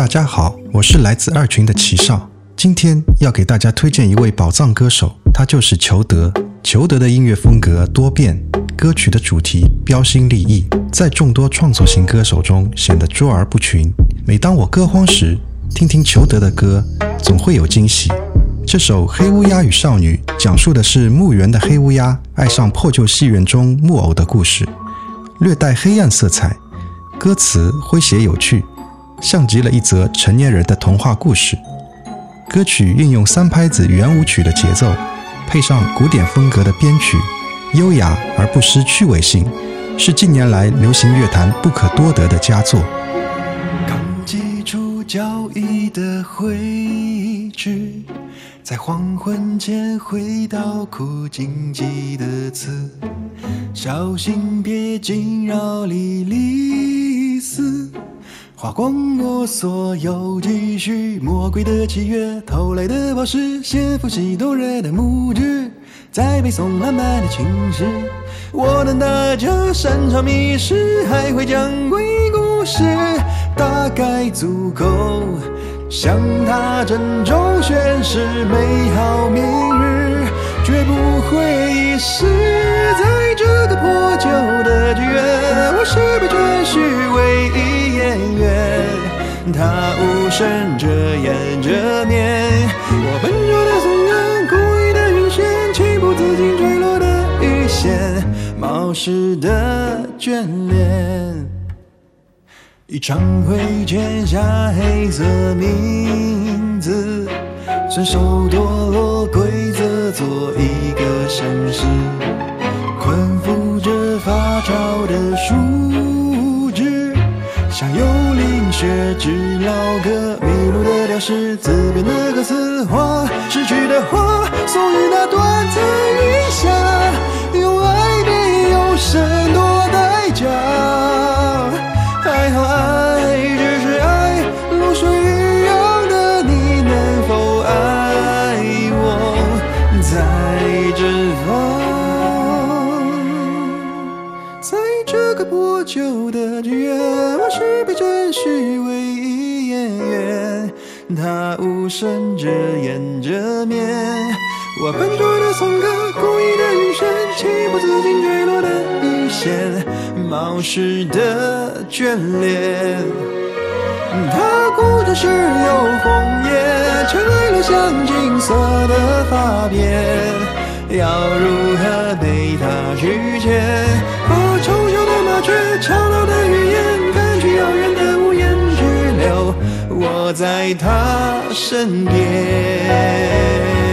大家好，我是来自二群的齐少，今天要给大家推荐一位宝藏歌手，他就是裘德。裘德的音乐风格多变，歌曲的主题标新立异，在众多创作型歌手中显得卓而不群。每当我歌荒时，听听裘德的歌，总会有惊喜。这首《黑乌鸦与少女》讲述的是墓园的黑乌鸦爱上破旧戏院中木偶的故事，略带黑暗色彩，歌词诙谐有趣。像极了一则成年人的童话故事。歌曲运用三拍子圆舞曲的节奏，配上古典风格的编曲，优雅而不失趣味性，是近年来流行乐坛不可多得的佳作。刚寄出交易的灰纸，在黄昏前回到枯荆棘的刺，小心别惊扰莉莉丝。花光我所有积蓄，魔鬼的契约，偷来的宝石，先复习多瑞的拇指，在背诵浪漫的情诗。我的大家擅长迷失，还会讲鬼故事，大概足够向他郑重宣誓美好明日，绝不会遗失。在这个破旧的剧院，我是被准许唯一演员。他无声遮眼着面，我笨拙的颂歌，故意的晕眩，情不自禁坠落的雨线，冒失的眷恋。一场会签下黑色名字，顺手堕落规则，做一个绅士。困缚着发潮的树，像幽灵血脂老歌，迷路的调是，自编的歌词，花失去的花，送予那短暂这个破旧的剧院，我是被准许唯一演员。他无声遮掩着面，我笨拙的颂歌，故意的晕眩，情不自禁坠落的雨线，冒失的眷恋。他固执时有枫叶，尘埃落像金色的发辫，要如何被他拒绝？把丑小的，语言，赶去遥远的无言只留，我在他身边。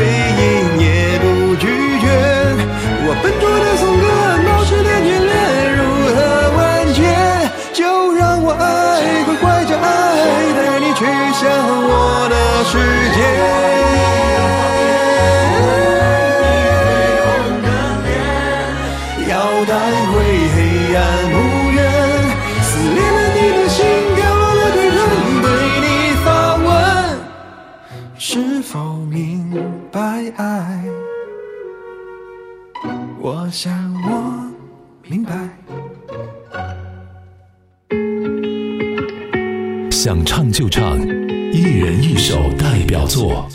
回应是否明白爱？我想我明白。想唱就唱，一人一首代表作，